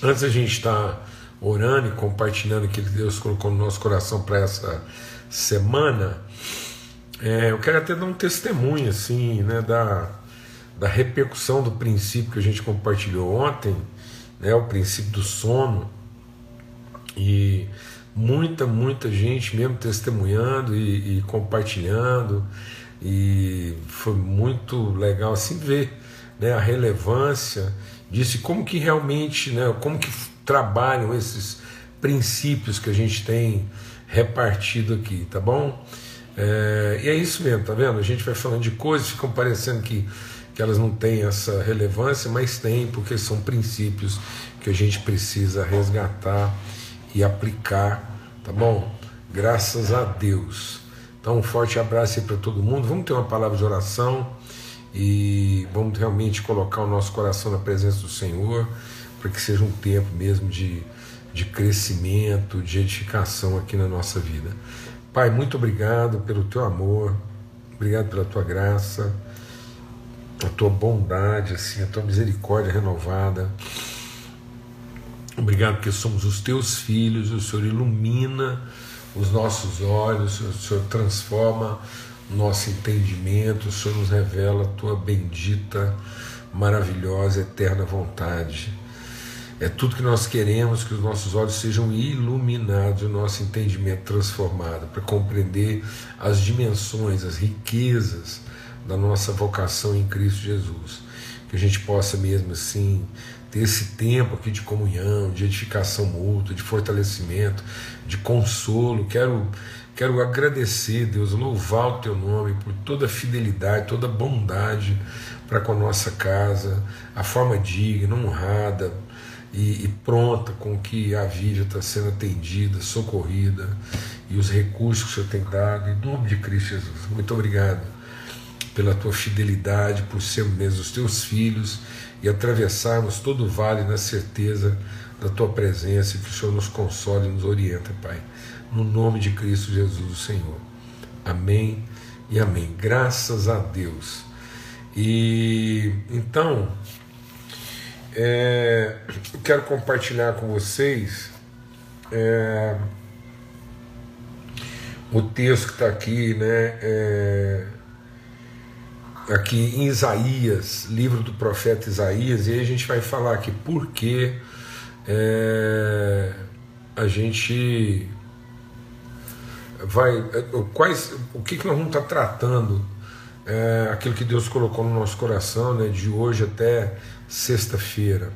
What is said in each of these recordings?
Antes a gente estar tá orando e compartilhando aquilo que Deus colocou no nosso coração para essa semana, é, eu quero até dar um testemunho assim, né, da, da repercussão do princípio que a gente compartilhou ontem, né, o princípio do sono, e muita, muita gente mesmo testemunhando e, e compartilhando, e foi muito legal assim ver né, a relevância disso, como que realmente, né, como que trabalham esses princípios que a gente tem repartido aqui, tá bom? É, e é isso mesmo, tá vendo? A gente vai falando de coisas, ficam parecendo que, que elas não têm essa relevância, mas tem, porque são princípios que a gente precisa resgatar e aplicar, tá bom? Graças a Deus. Então, um forte abraço aí para todo mundo. Vamos ter uma palavra de oração e vamos realmente colocar o nosso coração na presença do Senhor, para que seja um tempo mesmo de, de crescimento, de edificação aqui na nossa vida. Pai, muito obrigado pelo teu amor, obrigado pela tua graça, a tua bondade, assim, a tua misericórdia renovada. Obrigado porque somos os teus filhos, o Senhor ilumina os nossos olhos, o Senhor transforma nosso entendimento, o Senhor nos revela a tua bendita, maravilhosa, eterna vontade. É tudo que nós queremos que os nossos olhos sejam iluminados, o nosso entendimento transformado, para compreender as dimensões, as riquezas da nossa vocação em Cristo Jesus. Que a gente possa mesmo assim ter esse tempo aqui de comunhão, de edificação mútua, de fortalecimento, de consolo. Quero quero agradecer, Deus, louvar o teu nome por toda a fidelidade, toda a bondade para com a nossa casa, a forma digna, honrada, e, e pronta com que a vida está sendo atendida, socorrida e os recursos que o Senhor tem dado, em nome de Cristo Jesus. Muito obrigado pela tua fidelidade, por sermos mesmo os teus filhos e atravessarmos todo o vale na certeza da tua presença e que o Senhor nos console e nos orienta, Pai. No nome de Cristo Jesus, o Senhor. Amém e amém. Graças a Deus. E então, é, eu quero compartilhar com vocês é, o texto que está aqui, né? É, aqui em Isaías, livro do profeta Isaías, e aí a gente vai falar aqui por que é, a gente vai. É, quais, o que, que nós vamos estar tá tratando, é, aquilo que Deus colocou no nosso coração, né, de hoje até sexta-feira.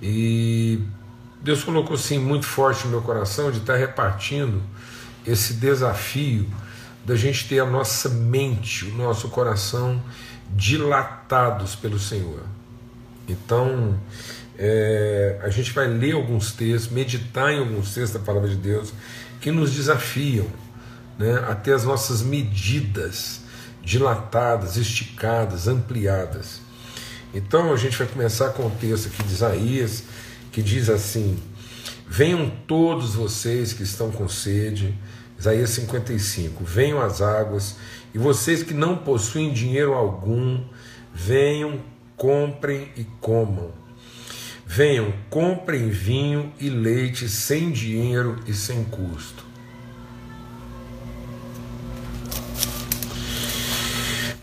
E Deus colocou assim muito forte no meu coração de estar repartindo esse desafio da gente ter a nossa mente, o nosso coração dilatados pelo Senhor. Então, é, a gente vai ler alguns textos, meditar em alguns textos da palavra de Deus que nos desafiam né, a ter as nossas medidas dilatadas, esticadas, ampliadas. Então a gente vai começar com o texto aqui de Isaías, que diz assim: Venham todos vocês que estão com sede, Isaías 55, venham às águas, e vocês que não possuem dinheiro algum, venham, comprem e comam. Venham, comprem vinho e leite sem dinheiro e sem custo.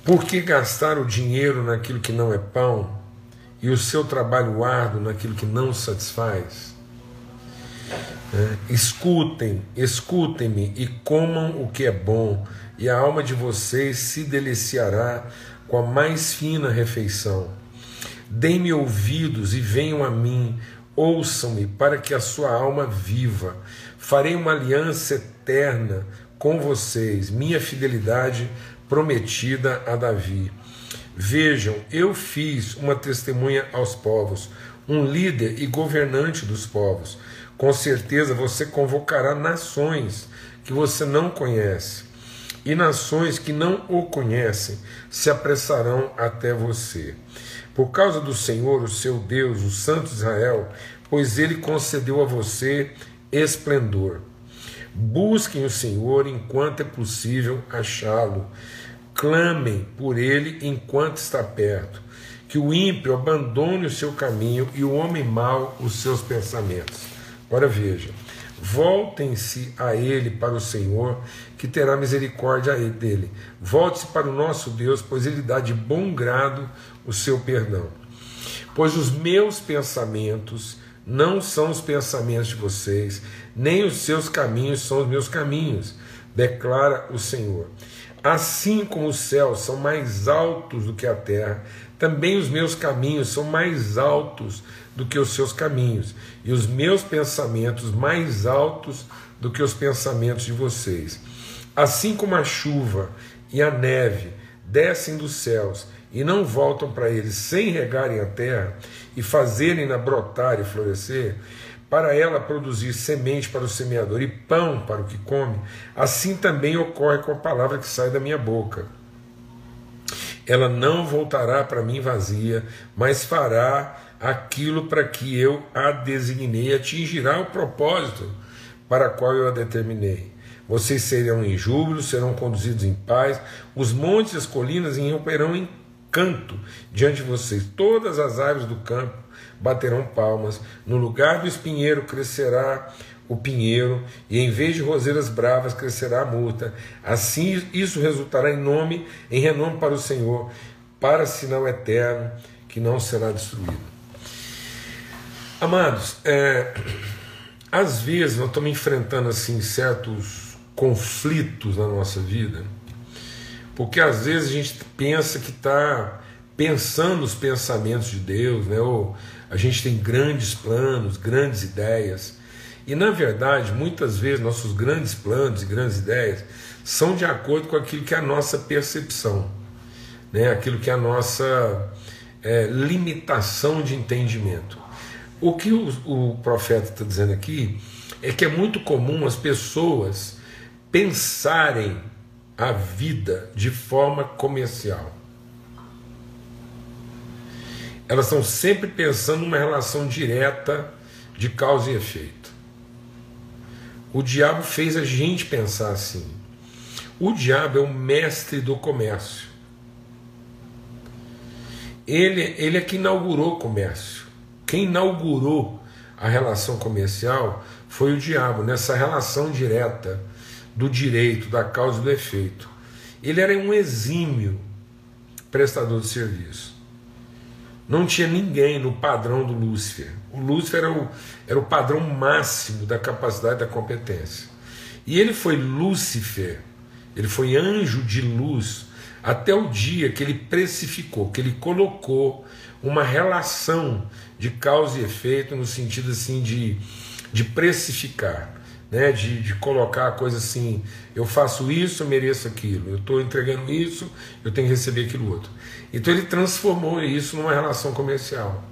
Por que gastar o dinheiro naquilo que não é pão e o seu trabalho árduo naquilo que não satisfaz? Escutem, escutem-me e comam o que é bom, e a alma de vocês se deliciará com a mais fina refeição. Deem-me ouvidos e venham a mim, ouçam-me, para que a sua alma viva. Farei uma aliança eterna com vocês, minha fidelidade prometida a Davi. Vejam, eu fiz uma testemunha aos povos, um líder e governante dos povos. Com certeza você convocará nações que você não conhece, e nações que não o conhecem se apressarão até você. Por causa do Senhor, o seu Deus, o Santo Israel, pois ele concedeu a você esplendor. Busquem o Senhor enquanto é possível achá-lo clamem por ele enquanto está perto. que o ímpio abandone o seu caminho e o homem mau os seus pensamentos. Agora veja, voltem-se a ele para o Senhor, que terá misericórdia dele. Volte-se para o nosso Deus, pois ele dá de bom grado o seu perdão. Pois os meus pensamentos não são os pensamentos de vocês, nem os seus caminhos são os meus caminhos, declara o Senhor. Assim como os céus são mais altos do que a terra, também os meus caminhos são mais altos do que os seus caminhos, e os meus pensamentos mais altos do que os pensamentos de vocês. Assim como a chuva e a neve descem dos céus e não voltam para eles sem regarem a terra e fazerem-na brotar e florescer, para ela produzir semente para o semeador e pão para o que come, assim também ocorre com a palavra que sai da minha boca. Ela não voltará para mim vazia, mas fará aquilo para que eu a designei atingirá o propósito para qual eu a determinei. Vocês serão em júbilo, serão conduzidos em paz, os montes e as colinas irromperão em canto diante de vocês. Todas as árvores do campo baterão palmas. No lugar do espinheiro crescerá o pinheiro, e em vez de roseiras bravas crescerá a murta. Assim isso resultará em nome, em renome para o Senhor, para sinal eterno que não será destruído. Amados, é, às vezes nós estamos enfrentando assim certos conflitos na nossa vida porque às vezes a gente pensa que está pensando os pensamentos de Deus, né? ou a gente tem grandes planos, grandes ideias. E na verdade, muitas vezes, nossos grandes planos e grandes ideias são de acordo com aquilo que é a nossa percepção, né? aquilo que é a nossa é, limitação de entendimento. O que o, o profeta está dizendo aqui é que é muito comum as pessoas pensarem a vida de forma comercial. Elas estão sempre pensando numa relação direta de causa e efeito. O diabo fez a gente pensar assim. O diabo é o mestre do comércio. Ele, ele é que inaugurou o comércio. Quem inaugurou a relação comercial foi o diabo, nessa relação direta do direito, da causa e do efeito. Ele era um exímio prestador de serviço. Não tinha ninguém no padrão do Lúcifer. O Lúcifer era o, era o padrão máximo da capacidade da competência. E ele foi Lúcifer, ele foi anjo de luz, até o dia que ele precificou, que ele colocou uma relação de causa e efeito no sentido assim de, de precificar né, de, de colocar a coisa assim, eu faço isso, eu mereço aquilo, eu estou entregando isso, eu tenho que receber aquilo outro. Então ele transformou isso numa relação comercial.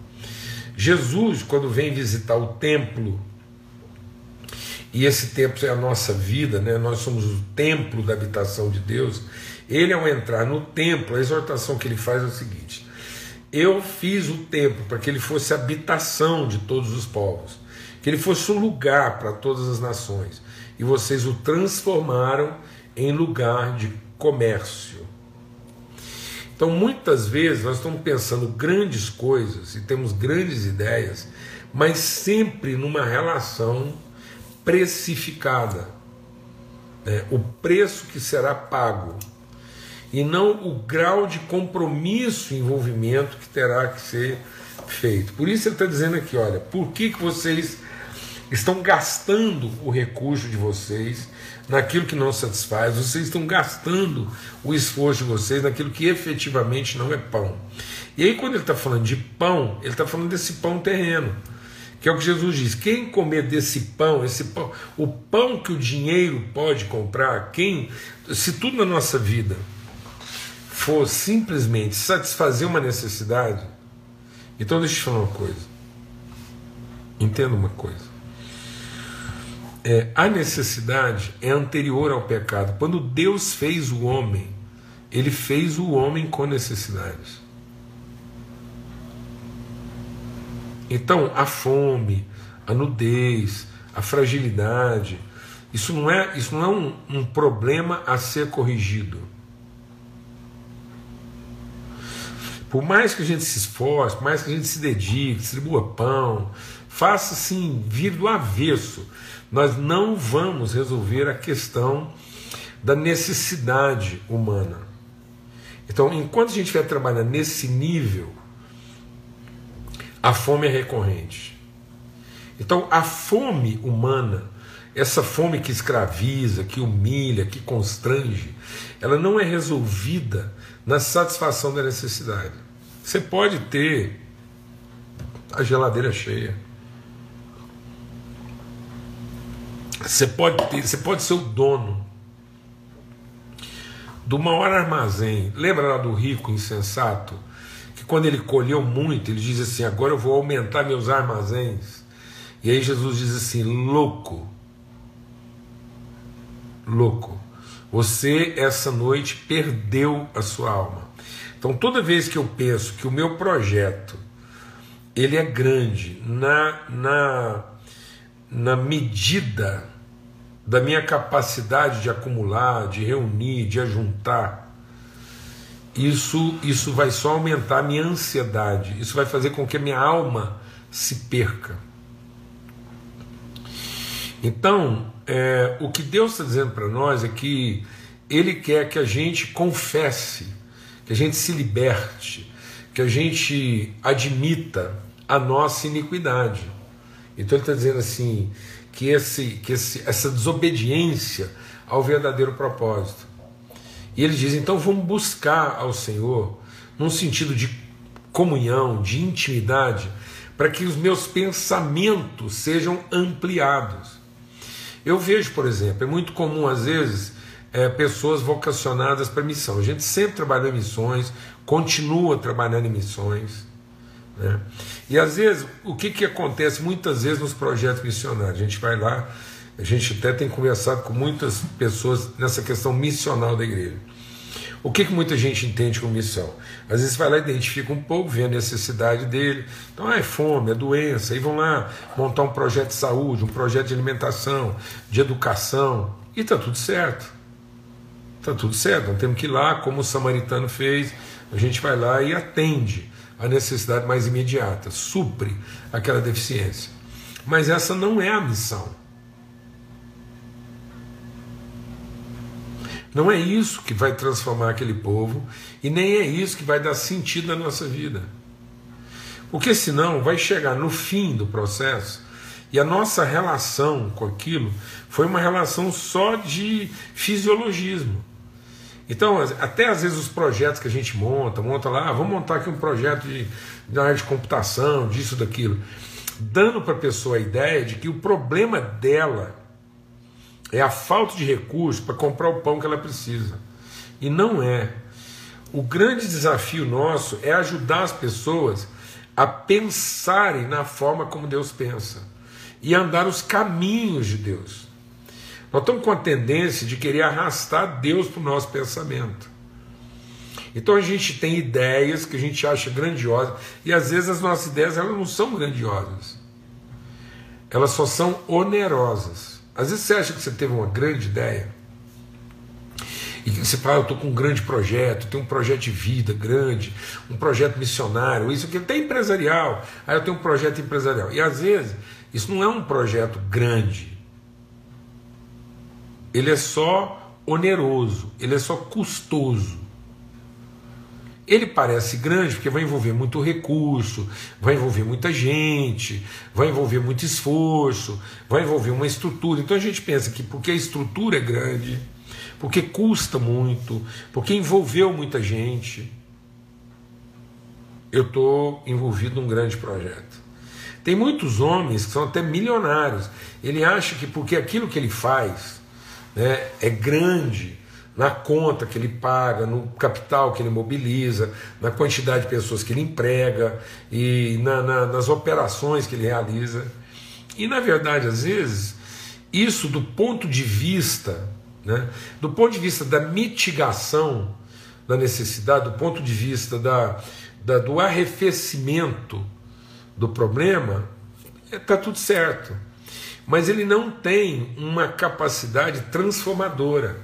Jesus, quando vem visitar o templo, e esse templo é a nossa vida, né? nós somos o templo da habitação de Deus. Ele, ao entrar no templo, a exortação que ele faz é o seguinte: Eu fiz o templo para que ele fosse habitação de todos os povos que ele fosse um lugar para todas as nações, e vocês o transformaram em lugar de comércio. Então, muitas vezes nós estamos pensando grandes coisas e temos grandes ideias, mas sempre numa relação precificada. Né? O preço que será pago e não o grau de compromisso e envolvimento que terá que ser feito. Por isso ele está dizendo aqui: olha, por que, que vocês estão gastando o recurso de vocês naquilo que não satisfaz, vocês estão gastando o esforço de vocês naquilo que efetivamente não é pão. E aí, quando ele está falando de pão, ele está falando desse pão terreno, que é o que Jesus diz: quem comer desse pão, esse pão, o pão que o dinheiro pode comprar, quem, se tudo na nossa vida for simplesmente satisfazer uma necessidade, então deixa eu te falar uma coisa. Entenda uma coisa é, a necessidade é anterior ao pecado. Quando Deus fez o homem, ele fez o homem com necessidades. Então, a fome, a nudez, a fragilidade, isso não é, isso não é um, um problema a ser corrigido. Por mais que a gente se esforce, por mais que a gente se dedique, distribua pão, faça assim, vir do avesso, nós não vamos resolver a questão da necessidade humana. Então, enquanto a gente estiver trabalhando nesse nível, a fome é recorrente. Então, a fome humana, essa fome que escraviza, que humilha, que constrange, ela não é resolvida na satisfação da necessidade. Você pode ter a geladeira cheia. Você pode ter, você pode ser o dono do maior armazém. Lembra lá do rico insensato? Que quando ele colheu muito, ele diz assim: agora eu vou aumentar meus armazéns. E aí Jesus diz assim: louco, louco, você essa noite perdeu a sua alma. Então toda vez que eu penso que o meu projeto ele é grande na, na, na medida da minha capacidade de acumular, de reunir, de ajuntar, isso, isso vai só aumentar a minha ansiedade, isso vai fazer com que a minha alma se perca. Então, é, o que Deus está dizendo para nós é que Ele quer que a gente confesse, que a gente se liberte, que a gente admita a nossa iniquidade. Então Ele está dizendo assim: que, esse, que esse, essa desobediência ao verdadeiro propósito. E ele diz: então vamos buscar ao Senhor num sentido de comunhão, de intimidade, para que os meus pensamentos sejam ampliados. Eu vejo, por exemplo, é muito comum às vezes é, pessoas vocacionadas para missão. A gente sempre trabalhou em missões, continua trabalhando em missões. Né? E às vezes, o que, que acontece muitas vezes nos projetos missionários? A gente vai lá, a gente até tem conversado com muitas pessoas nessa questão missional da igreja. O que, que muita gente entende como missão? Às vezes vai lá, identifica um pouco, vê a necessidade dele. Então, ah, é fome, é doença. Aí vão lá montar um projeto de saúde, um projeto de alimentação, de educação. E está tudo certo. Está tudo certo. Não temos que ir lá, como o samaritano fez. A gente vai lá e atende a necessidade mais imediata, supre aquela deficiência. Mas essa não é a missão. Não é isso que vai transformar aquele povo e nem é isso que vai dar sentido na nossa vida. Porque senão vai chegar no fim do processo e a nossa relação com aquilo foi uma relação só de fisiologismo. Então, até às vezes os projetos que a gente monta, monta lá, ah, vamos montar aqui um projeto de, de área de computação, disso, daquilo, dando para a pessoa a ideia de que o problema dela é a falta de recursos para comprar o pão que ela precisa. E não é. O grande desafio nosso é ajudar as pessoas a pensarem na forma como Deus pensa e andar os caminhos de Deus. Nós estamos com a tendência de querer arrastar Deus para o nosso pensamento. Então a gente tem ideias que a gente acha grandiosas e às vezes as nossas ideias elas não são grandiosas. Elas só são onerosas. Às vezes você acha que você teve uma grande ideia e você fala, eu estou com um grande projeto, tenho um projeto de vida grande, um projeto missionário, isso aqui, até empresarial. Aí eu tenho um projeto empresarial. E às vezes isso não é um projeto grande, ele é só oneroso, ele é só custoso. Ele parece grande porque vai envolver muito recurso, vai envolver muita gente, vai envolver muito esforço, vai envolver uma estrutura. Então a gente pensa que porque a estrutura é grande, porque custa muito, porque envolveu muita gente, eu estou envolvido num grande projeto. Tem muitos homens que são até milionários. Ele acha que porque aquilo que ele faz né, é grande na conta que ele paga, no capital que ele mobiliza, na quantidade de pessoas que ele emprega e na, na, nas operações que ele realiza. E na verdade, às vezes, isso do ponto de vista, né, do ponto de vista da mitigação da necessidade, do ponto de vista da, da do arrefecimento do problema, está tudo certo mas ele não tem uma capacidade transformadora,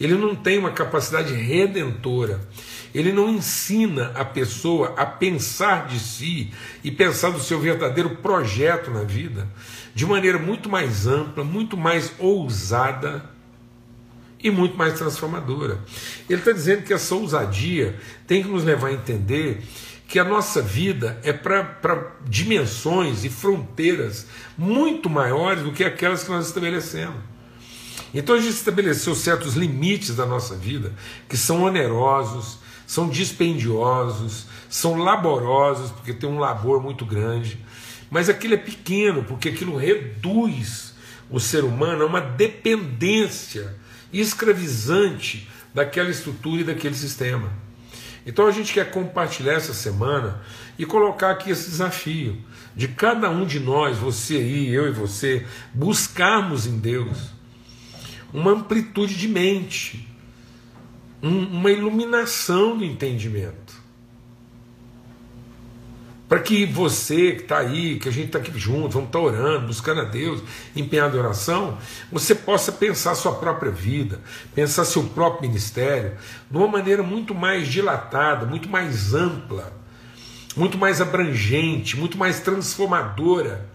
ele não tem uma capacidade redentora, ele não ensina a pessoa a pensar de si e pensar do seu verdadeiro projeto na vida de maneira muito mais ampla, muito mais ousada e muito mais transformadora. Ele está dizendo que essa ousadia tem que nos levar a entender que a nossa vida é para dimensões e fronteiras muito maiores do que aquelas que nós estabelecemos. Então a gente estabeleceu certos limites da nossa vida que são onerosos, são dispendiosos, são laborosos, porque tem um labor muito grande, mas aquilo é pequeno, porque aquilo reduz o ser humano a uma dependência escravizante daquela estrutura e daquele sistema. Então a gente quer compartilhar essa semana e colocar aqui esse desafio de cada um de nós, você aí, eu e você, buscarmos em Deus uma amplitude de mente, um, uma iluminação do entendimento. Para que você que está aí, que a gente está aqui junto, vamos estar tá orando, buscando a Deus, empenhado em oração, você possa pensar sua própria vida, pensar seu próprio ministério de uma maneira muito mais dilatada, muito mais ampla, muito mais abrangente, muito mais transformadora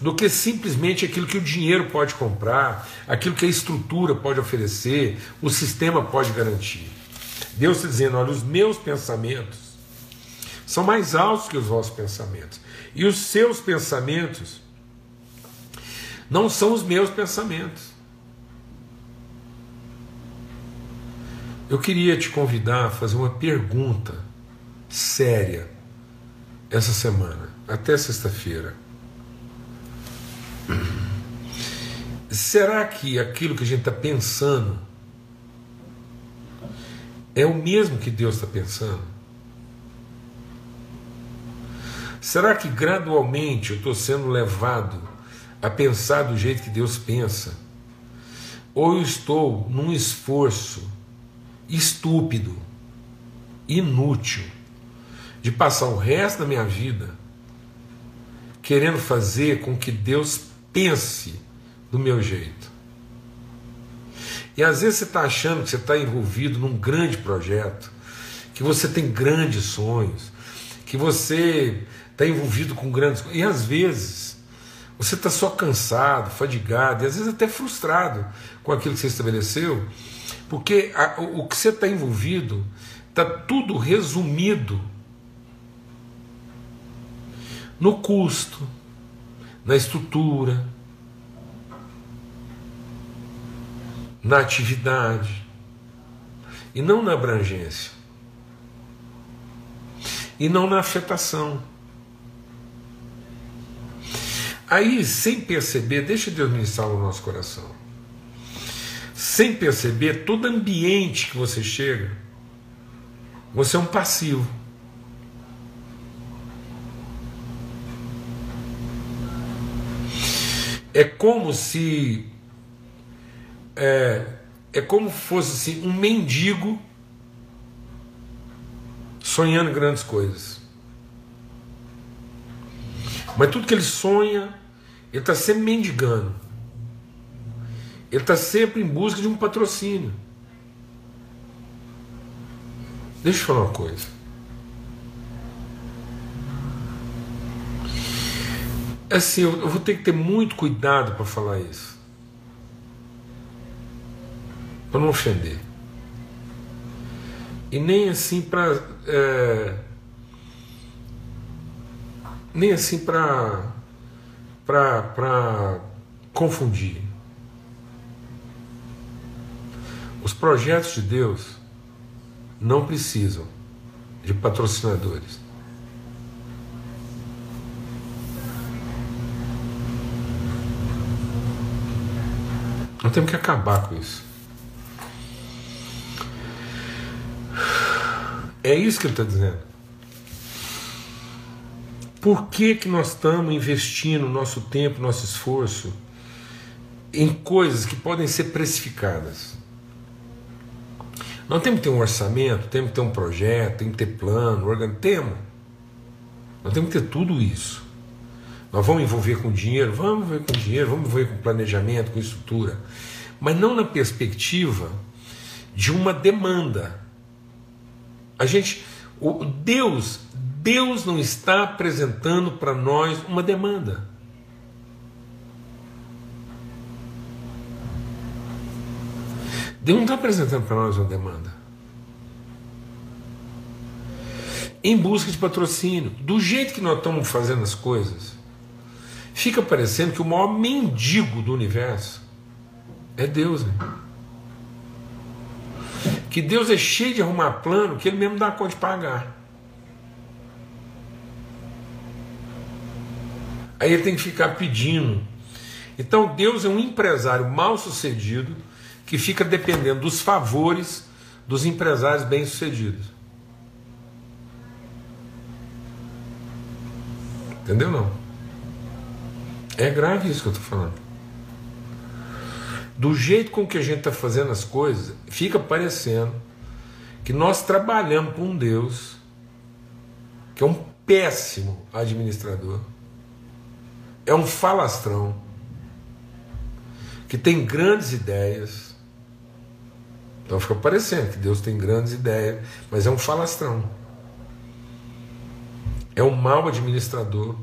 do que simplesmente aquilo que o dinheiro pode comprar, aquilo que a estrutura pode oferecer, o sistema pode garantir. Deus está dizendo: olha, os meus pensamentos são mais altos que os vossos pensamentos. E os seus pensamentos não são os meus pensamentos. Eu queria te convidar a fazer uma pergunta séria essa semana, até sexta-feira. Será que aquilo que a gente está pensando é o mesmo que Deus está pensando? Será que gradualmente eu estou sendo levado a pensar do jeito que Deus pensa? Ou eu estou num esforço estúpido, inútil, de passar o resto da minha vida querendo fazer com que Deus pense do meu jeito? E às vezes você está achando que você está envolvido num grande projeto, que você tem grandes sonhos, que você está envolvido com grandes coisas. E às vezes você está só cansado, fadigado, e às vezes até frustrado com aquilo que você estabeleceu, porque a, o, que você está envolvido está tudo resumido no custo, na estrutura, na atividade, e não na abrangência, e não na afetação. Aí, sem perceber, deixa Deus ministrar no nosso coração. Sem perceber, todo ambiente que você chega, você é um passivo. É como se é, é como fosse assim, um mendigo sonhando grandes coisas. Mas tudo que ele sonha ele está sempre mendigando. Ele está sempre em busca de um patrocínio. Deixa eu falar uma coisa. Assim, eu vou ter que ter muito cuidado para falar isso. Para não ofender. E nem assim para. É, nem assim para para confundir. Os projetos de Deus não precisam de patrocinadores. Nós temos que acabar com isso. É isso que ele está dizendo. Por que, que nós estamos investindo nosso tempo, nosso esforço em coisas que podem ser precificadas? Nós temos que ter um orçamento, temos que ter um projeto, temos que ter plano, organ... temos. Nós temos que ter tudo isso. Nós vamos envolver com dinheiro? Vamos envolver com dinheiro, vamos envolver com planejamento, com estrutura. Mas não na perspectiva de uma demanda, A gente, o Deus, Deus não está apresentando para nós uma demanda. Deus não está apresentando para nós uma demanda. Em busca de patrocínio, do jeito que nós estamos fazendo as coisas, fica parecendo que o maior mendigo do universo é Deus. Né? Que Deus é cheio de arrumar plano que Ele mesmo dá conta de pagar. Aí ele tem que ficar pedindo. Então Deus é um empresário mal sucedido que fica dependendo dos favores dos empresários bem-sucedidos. Entendeu não? É grave isso que eu estou falando. Do jeito com que a gente está fazendo as coisas, fica parecendo que nós trabalhamos com um Deus que é um péssimo administrador, é um falastrão, que tem grandes ideias, então fica parecendo que Deus tem grandes ideias, mas é um falastrão. É um mau administrador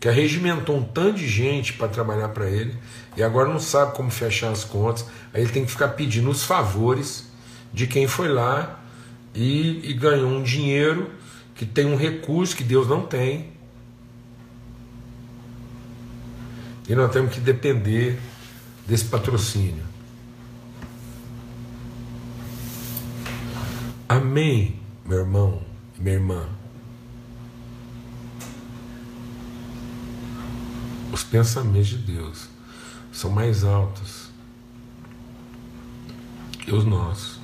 que arregimentou um tanto de gente para trabalhar para ele e agora não sabe como fechar as contas. Aí ele tem que ficar pedindo os favores de quem foi lá e, e ganhou um dinheiro que tem um recurso que Deus não tem. E nós temos que depender desse patrocínio. Amém, meu irmão, minha irmã. Os pensamentos de Deus são mais altos que os nossos.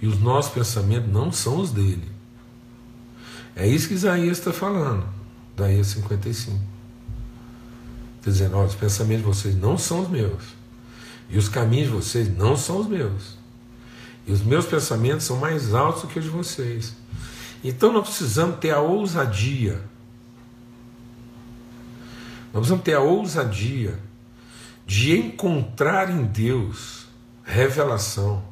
E os nossos pensamentos não são os dele. É isso que Isaías está falando, Isaías 55. Está dizendo: olha, os pensamentos de vocês não são os meus. E os caminhos de vocês não são os meus. E os meus pensamentos são mais altos do que os de vocês. Então nós precisamos ter a ousadia. Nós precisamos ter a ousadia de encontrar em Deus revelação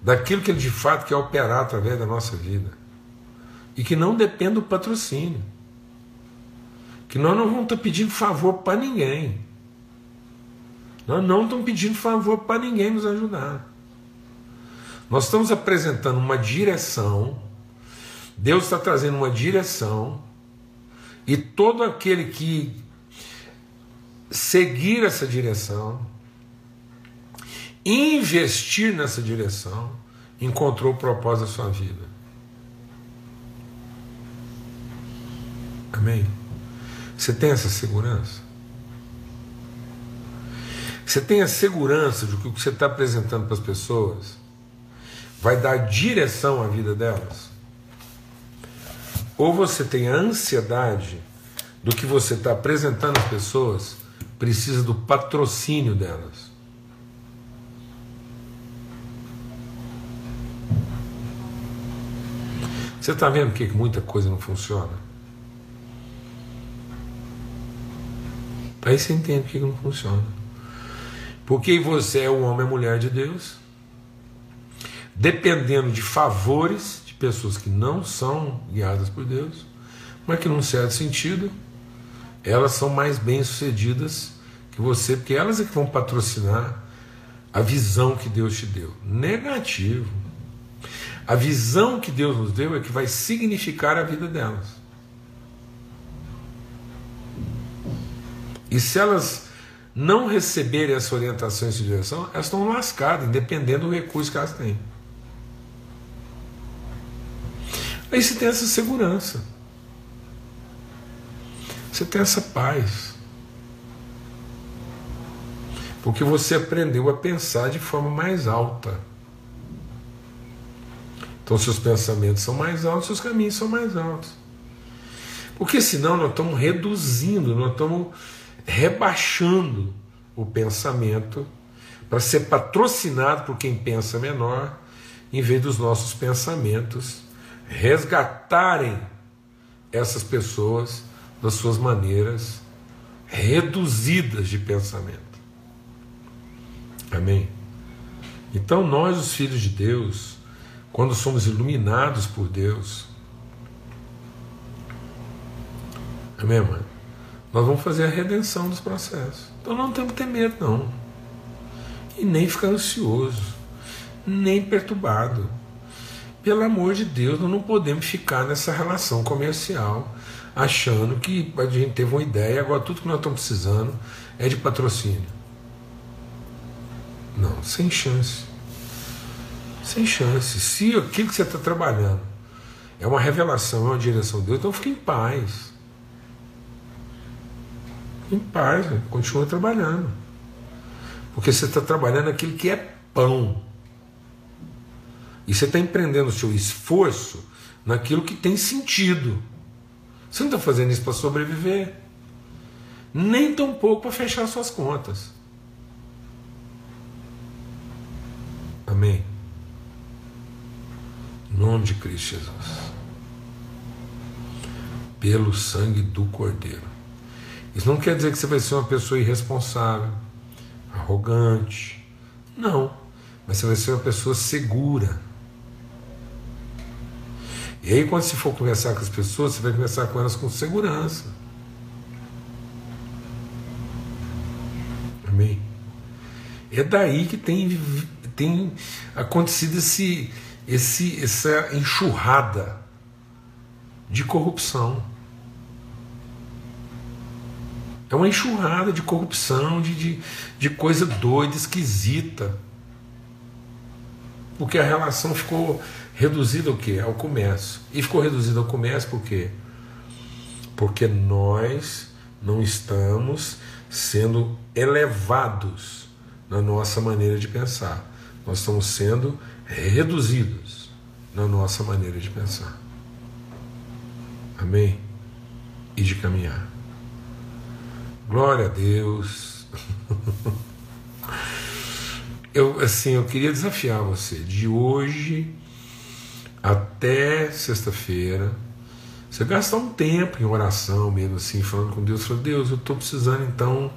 daquilo que Ele de fato quer operar através da nossa vida. E que não dependa do patrocínio. Que nós não vamos estar pedindo favor para ninguém. Nós não estamos pedindo favor para ninguém nos ajudar. Nós estamos apresentando uma direção, Deus está trazendo uma direção, e todo aquele que seguir essa direção, investir nessa direção, encontrou o propósito da sua vida. Amém? Você tem essa segurança? Você tem a segurança de que o que você está apresentando para as pessoas vai dar direção à vida delas? Ou você tem a ansiedade do que você está apresentando às pessoas, precisa do patrocínio delas? Você está vendo que muita coisa não funciona? Aí você entende que não funciona. Porque você é um homem e mulher de Deus, dependendo de favores de pessoas que não são guiadas por Deus, mas que, num certo sentido, elas são mais bem-sucedidas que você, porque elas é que vão patrocinar a visão que Deus te deu. Negativo. A visão que Deus nos deu é que vai significar a vida delas. E se elas não receberem essa orientação e essa direção, elas estão lascadas, independendo do recurso que elas têm. Aí você tem essa segurança. Você tem essa paz. Porque você aprendeu a pensar de forma mais alta. Então, seus pensamentos são mais altos, seus caminhos são mais altos. Porque senão nós estamos reduzindo, nós estamos rebaixando o pensamento para ser patrocinado por quem pensa menor, em vez dos nossos pensamentos resgatarem essas pessoas das suas maneiras reduzidas de pensamento. Amém? Então, nós, os filhos de Deus, quando somos iluminados por Deus. Amém, mano? Nós vamos fazer a redenção dos processos. Então não temos que ter medo, não. E nem ficar ansioso, nem perturbado. Pelo amor de Deus, nós não podemos ficar nessa relação comercial achando que a gente teve uma ideia, agora tudo que nós estamos precisando é de patrocínio. Não, sem chance. Sem chance. Se aquilo que você está trabalhando é uma revelação, é uma direção de Deus, então fique em paz. Em paz, né? continua trabalhando. Porque você está trabalhando aquilo que é pão. E você está empreendendo o seu esforço naquilo que tem sentido. Você não está fazendo isso para sobreviver, nem tão pouco para fechar suas contas. Amém. Em nome de Cristo Jesus. Pelo sangue do Cordeiro. Isso não quer dizer que você vai ser uma pessoa irresponsável, arrogante. Não. Mas você vai ser uma pessoa segura. E aí, quando você for conversar com as pessoas, você vai conversar com elas com segurança. Amém? É daí que tem, tem acontecido esse, esse, essa enxurrada de corrupção. É uma enxurrada de corrupção, de, de, de coisa doida, esquisita. Porque a relação ficou reduzida ao quê? Ao comércio. E ficou reduzida ao comércio por quê? Porque nós não estamos sendo elevados na nossa maneira de pensar. Nós estamos sendo reduzidos na nossa maneira de pensar. Amém? E de caminhar. Glória a Deus. Eu assim, eu queria desafiar você de hoje até sexta-feira. Você gastar um tempo em oração mesmo assim, falando com Deus, falando, Deus, eu estou precisando então,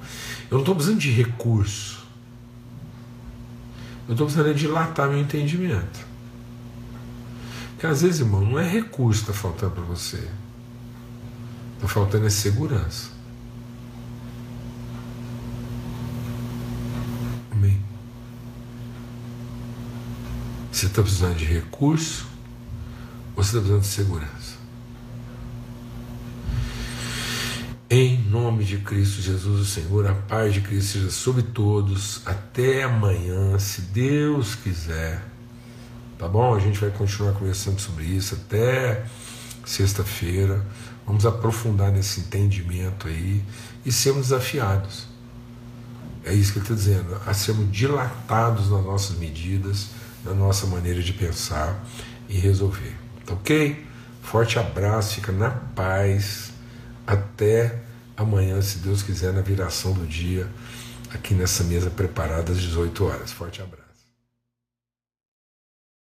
eu não estou precisando de recurso. Eu estou precisando dilatar meu entendimento. Porque às vezes, irmão, não é recurso que está faltando para você. Está faltando é segurança. Amém? Você está precisando de recurso ou você está precisando de segurança? Em nome de Cristo Jesus, o Senhor, a paz de Cristo seja sobre todos. Até amanhã, se Deus quiser. Tá bom? A gente vai continuar conversando sobre isso até sexta-feira. Vamos aprofundar nesse entendimento aí e sermos desafiados. É isso que ele está dizendo, a sermos dilatados nas nossas medidas, na nossa maneira de pensar e resolver. Tá ok? Forte abraço, fica na paz. Até amanhã, se Deus quiser, na viração do dia, aqui nessa mesa preparada às 18 horas. Forte abraço.